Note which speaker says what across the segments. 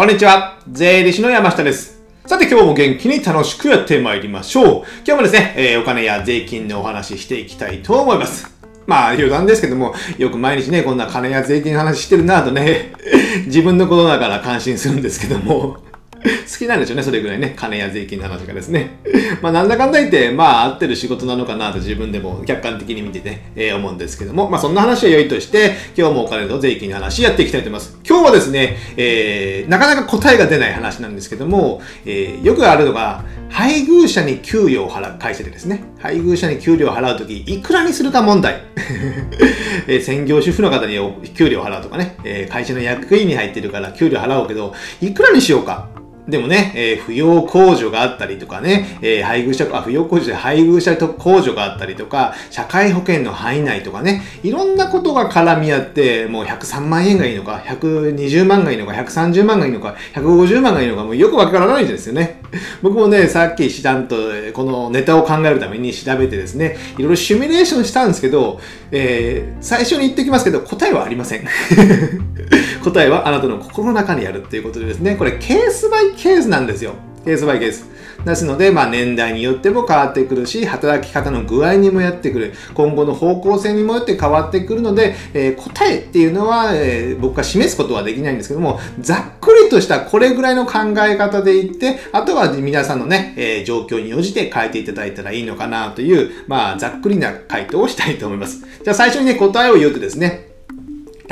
Speaker 1: こんにちは。税理士の山下です。さて今日も元気に楽しくやってまいりましょう。今日もですね、えーお金や税金のお話ししていきたいと思います。まあ余談ですけども、よく毎日ね、こんな金や税金の話してるなぁとね、自分のことだから感心するんですけども、好きなんでしょうね、それぐらいね、金や税金の話がですね。まあなんだかんだ言って、まあ合ってる仕事なのかなと自分でも客観的に見てね、えー思うんですけども、まあそんな話は良いとして、今日もお金と税金の話やっていきたいと思います。今日はですね、えーなかなか答えが出ない話なんですけども、えーよくあるのが、配偶者に給与を払う会社でですね、配偶者に給料を払うとき、いくらにするか問題。えー専業主婦の方に給料を払うとかね、えー会社の役員に入ってるから給料払うけど、いくらにしようか。でもね、えー扶養控除があったりとかね、えー配偶者、あ、扶養控除で配偶者と控除があったりとか、社会保険の範囲内とかね、いろんなことが絡み合って、もう103万円がいいのか、120万がいいのか、130万がいいのか、150万がいいのか、もうよくわからないんですよね。僕もね、さっきしだんと、このネタを考えるために調べてですね、いろいろシミュレーションしたんですけど、えー最初に言っておきますけど、答えはありません。答えはあなたの心の中にあるっていうことでですね、これケースバイケースなんですよ。ケースバイケース。ですので、まあ年代によっても変わってくるし、働き方の具合にもやってくる。今後の方向性にもよって変わってくるので、えー答えっていうのは、えー僕が示すことはできないんですけども、ざっくりとしたこれぐらいの考え方でいって、あとは皆さんのね、えー状況に応じて変えていただいたらいいのかなという、まあざっくりな回答をしたいと思います。じゃあ最初にね、答えを言うとですね、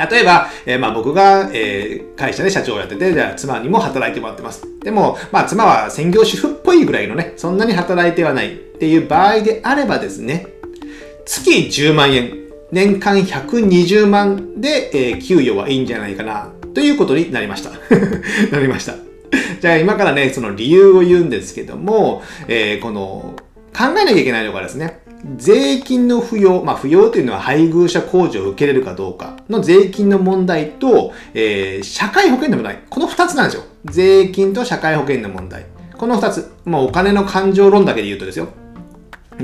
Speaker 1: 例えば、えーまあ僕が、えー会社で社長をやってて、じゃあ妻にも働いてもらってます。でも、まあ妻は専業主婦っぽいぐらいのね、そんなに働いてはないっていう場合であればですね、月10万円、年間120万で、えー給与はいいんじゃないかな、ということになりました。なりました。じゃあ今からね、その理由を言うんですけども、えーこの、考えなきゃいけないのがですね、税金の扶養、まあ扶養というのは配偶者控除を受けれるかどうかの税金の問題と、えー社会保険の問題。この二つなんですよ。税金と社会保険の問題。この二つ。もうお金の勘定論だけで言うとですよ。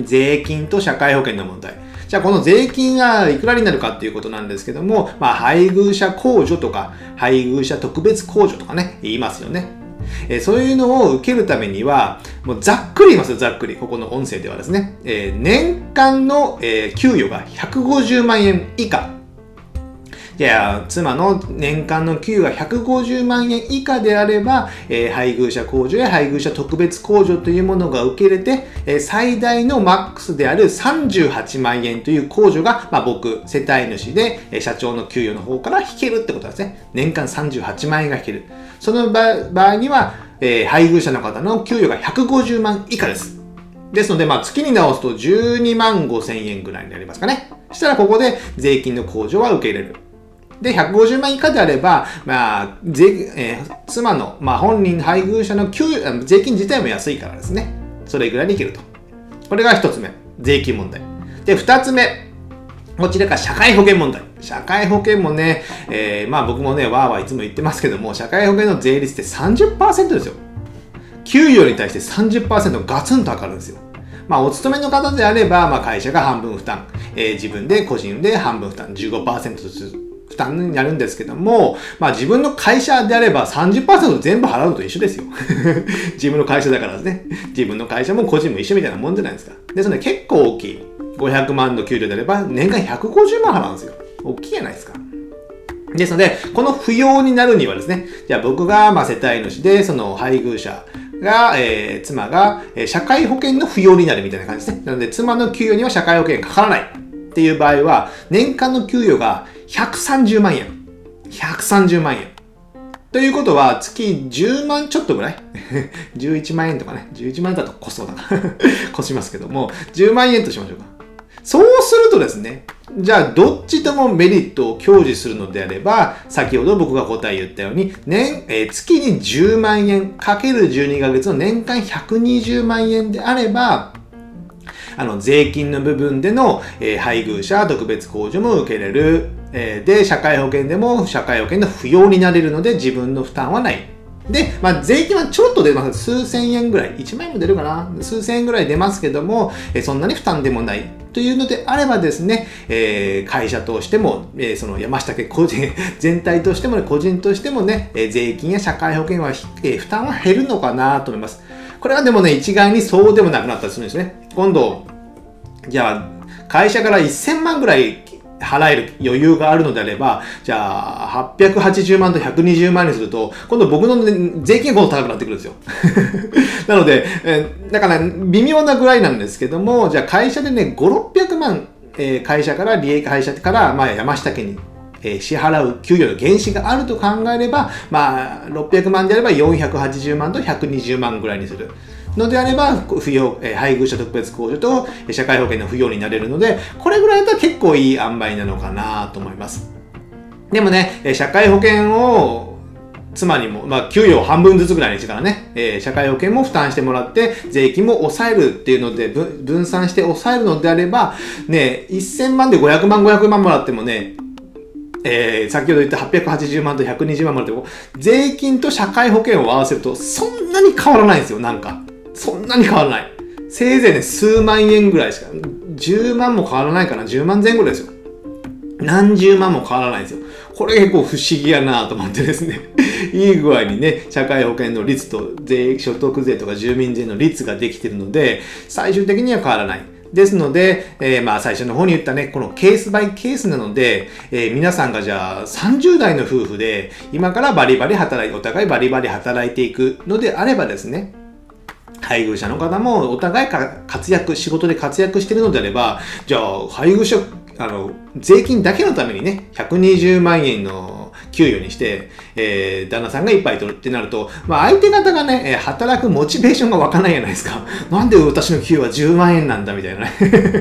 Speaker 1: 税金と社会保険の問題。じゃあこの税金がいくらになるかっていうことなんですけども、まあ配偶者控除とか配偶者特別控除とかね、言いますよね。えーそういうのを受けるためには、もうざっくり言いますよ、ざっくり。ここの音声ではですね、えー年間の、えー給与が150万円以下。じゃあ、妻の年間の給与が150万円以下であれば、えー配偶者控除や配偶者特別控除というものが受け入れて、えー最大のマックスである38万円という控除が、まあ、僕、世帯主で、えー社長の給与の方から引けるってことですね。年間38万円が引ける。その場合には、えー配偶者の方の給与が150万以下です。ですので、まあ、月に直すと12万5千円ぐらいになりますかね。そしたら、ここで税金の控除は受け入れる。で、150万以下であれば、まあ、税、えー妻の、まあ、本人、配偶者の給与、税金自体も安いからですね。それぐらいにいけると。これが一つ目。税金問題。で、二つ目。こちらが社会保険問題。社会保険もね、えーまあ僕もね、わーわーいつも言ってますけども、社会保険の税率って30%ですよ。給与に対して30%ガツンと上がるんですよ。まあ、お勤めの方であれば、まあ、会社が半分負担、えー自分で個人で半分負担、15%ずつ負担になるんですけども、まあ、自分の会社であれば30%全部払うのと一緒ですよ。自分の会社だからですね。自分の会社も個人も一緒みたいなもんじゃないですか。ですので、結構大きい。500万の給料であれば、年間150万払うんですよ。大きいじゃないですか。ですので、この扶養になるにはですね、じゃあ僕がまあ世帯主で、その配偶者が、えー妻が、えー社会保険の扶養になるみたいな感じですね。なので、妻の給与には社会保険がかからないっていう場合は、年間の給与が130万円。130万円。ということは、月10万ちょっとぐらい ?11 万円とかね。11万円だとコストだな。コしますけども、10万円としましょうか。そうするとですね、じゃあどっちともメリットを享受するのであれば、先ほど僕が答え言ったように、年、えー月に10万円かける12ヶ月の年間120万円であれば、あの、税金の部分での、えー配偶者特別控除も受けれる。えーで、社会保険でも社会保険の不要になれるので自分の負担はない。で、まあ、税金はちょっと出ます。数千円ぐらい。1万円も出るかな数千円ぐらい出ますけども、えそんなに負担でもない。というのであればですね、えー、会社としても、えー、その山下家個人、全体としても、ね、個人としてもね、え税金や社会保険は、え負担は減るのかなと思います。これはでもね、一概にそうでもなくなったりするんですね。今度、じゃあ、会社から1000万ぐらい払える余裕があるのであれば、じゃあ、880万と120万にすると、今度僕の、ね、税金が今度高くなってくるんですよ。なので、え、だから、微妙なぐらいなんですけども、じゃあ会社でね、5、600万、え、会社から、利益会社から、まあ、山下家にえ支払う給与の原資があると考えれば、まあ、600万であれば480万と120万ぐらいにする。のであれば、扶養、え配偶者特別控除と社会保険の扶養になれるので、これぐらいだったら結構いい塩梅なのかなと思います。でもね、社会保険を妻にも、まあ、給与を半分ずつぐらいにしてからね、えー、社会保険も負担してもらって、税金も抑えるっていうので、分散して抑えるのであれば、ね、1000万で500万、500万もらってもね、えー、先ほど言った880万と120万もらっても、税金と社会保険を合わせると、そんなに変わらないんですよ、なんか。そんなに変わらない。せいぜいね、数万円ぐらいしか、10万も変わらないかな、10万前後ですよ。何十万も変わらないんですよ。これ結構不思議やなと思ってですね。いい具合にね、社会保険の率と税、所得税とか住民税の率ができてるので、最終的には変わらない。ですので、えー、まあ最初の方に言ったね、このケースバイケースなので、えー、皆さんがじゃあ30代の夫婦で、今からバリバリ働いて、お互いバリバリ働いていくのであればですね、配偶者の方もお互い活躍、仕事で活躍してるのであれば、じゃあ、配偶者、あの、税金だけのためにね、120万円の給与にして、えー、旦那さんがいっぱい取るってなると、まあ、相手方がね、働くモチベーションが湧かないじゃないですか。なんで私の給与は10万円なんだみたいなね。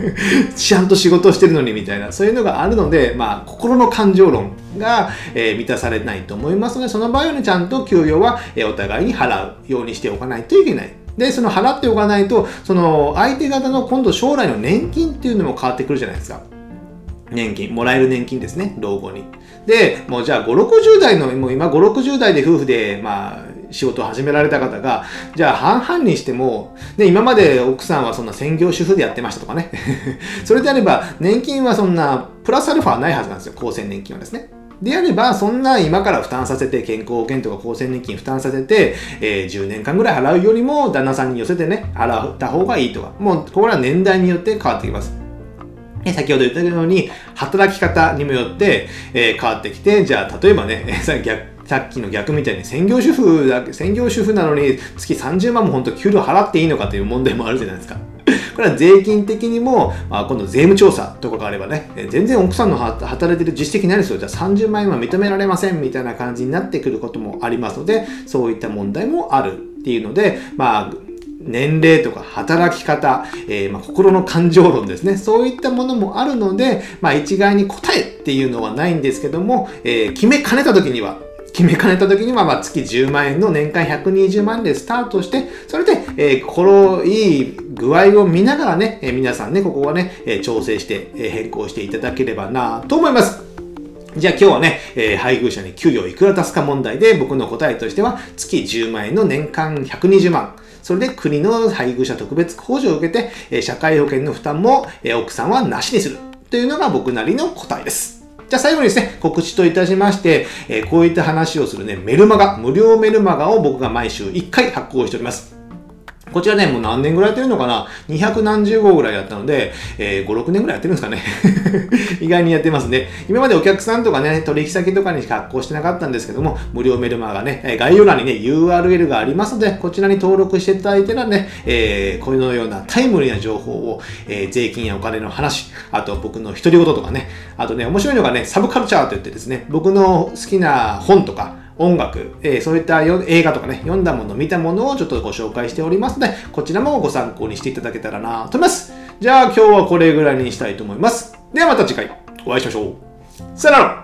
Speaker 1: ちゃんと仕事してるのにみたいな、そういうのがあるので、まあ、心の感情論が、えー、満たされないと思いますので、その場合はね、ちゃんと給与は、えー、お互いに払うようにしておかないといけない。で、その払っておかないと、その相手方の今度将来の年金っていうのも変わってくるじゃないですか。年金、もらえる年金ですね、老後に。で、もうじゃあ5、60代の、もう今5、60代で夫婦で、まあ、仕事を始められた方が、じゃあ半々にしても、ね、今まで奥さんはそんな専業主婦でやってましたとかね。それであれば、年金はそんな、プラスアルファないはずなんですよ、厚生年金はですね。であれば、そんな今から負担させて、健康保険とか厚生年金負担させて、えー、10年間ぐらい払うよりも、旦那さんに寄せてね、払った方がいいとか、もう、これは年代によって変わってきます。先ほど言ったように、働き方にもよって、え、変わってきて、じゃあ、例えばね、さっきの逆みたいに専業主婦だ、専業主婦なのに月30万も本当給料払っていいのかという問題もあるじゃないですか。これは税金的にも、まあ、今度税務調査とかがあればね、全然奥さんの働いてる実績ないですよ。じゃあ30万円は認められませんみたいな感じになってくることもありますので、そういった問題もあるっていうので、まあ、年齢とか働き方、えー、まあ、心の感情論ですね。そういったものもあるので、まあ、一概に答えっていうのはないんですけども、えー、決めかねた時には、決めかねた時には、まあ、月10万円の年間120万でスタートして、それで、えー、心いい具合を見ながらね、え、皆さんね、ここはね、え、調整して、え変更していただければなと思います。じゃあ今日はね、えー、配偶者に給与いくら出すか問題で僕の答えとしては月10万円の年間120万。それで国の配偶者特別控除を受けて、え、社会保険の負担も、え、奥さんはなしにするというのが僕なりの答えです。じゃあ最後にですね、告知といたしまして、え、こういった話をするね、メルマガ、無料メルマガを僕が毎週1回発行しております。こちらね、もう何年ぐらいやってるのかな ?200 何十号ぐらいやったので、えー、5、6年ぐらいやってるんですかね 意外にやってますね。今までお客さんとかね、取引先とかにしか発行してなかったんですけども、無料メルマガね、概要欄にね、URL がありますので、こちらに登録していただいてらね、えー、このようなタイムリーな情報を、えー、税金やお金の話、あと僕の独り言とかね、あとね、面白いのがね、サブカルチャーと言ってですね、僕の好きな本とか、音楽、えー、そういった映画とかね、読んだもの、見たものをちょっとご紹介しておりますので、こちらもご参考にしていただけたらなと思います。じゃあ今日はこれぐらいにしたいと思います。ではまた次回お会いしましょう。さよなら